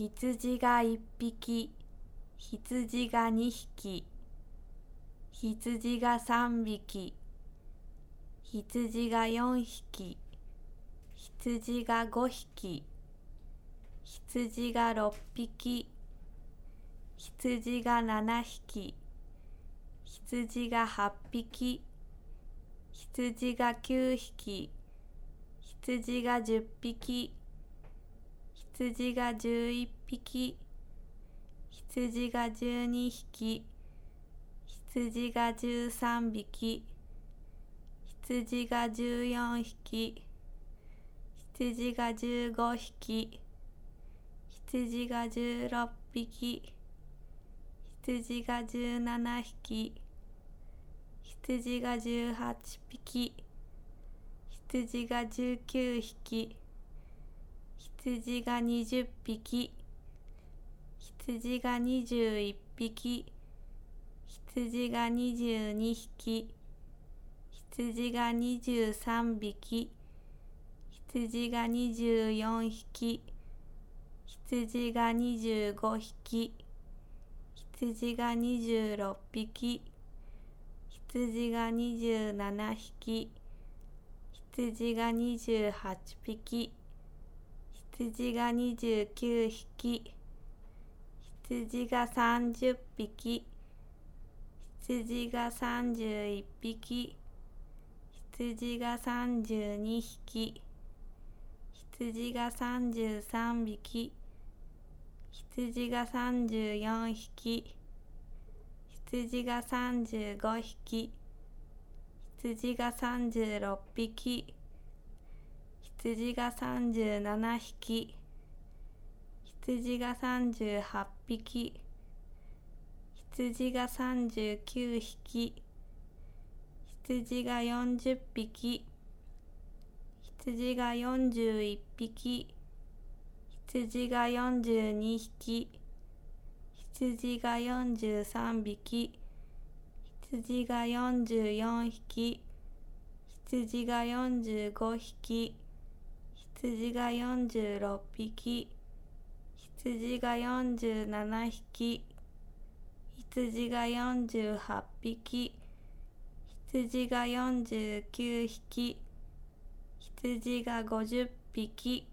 羊が一匹、羊が二匹、羊が三匹、羊が四匹、羊が五匹、羊が六匹、羊が七匹、羊が八匹、羊が九匹、羊が十匹、羊が11匹羊が12匹羊が13匹羊が14匹羊が15匹羊が16匹羊が17匹羊が18匹羊が19匹羊が20匹羊が21匹羊が22匹羊が23匹羊が24匹羊が25匹羊が26匹羊が27匹羊が28匹羊が29匹羊が30匹羊が31匹羊が32匹羊が33匹羊が34匹羊が35匹羊が36匹羊が三十七匹、羊が三十八匹、羊が三十九匹、羊が四十匹、羊が四十一匹、羊が四十二匹、羊が四十三匹、羊が四十四匹、羊が四十五匹、羊が四十六匹、羊が四十七匹、羊が四十八匹、羊が四十九匹、羊が五十匹、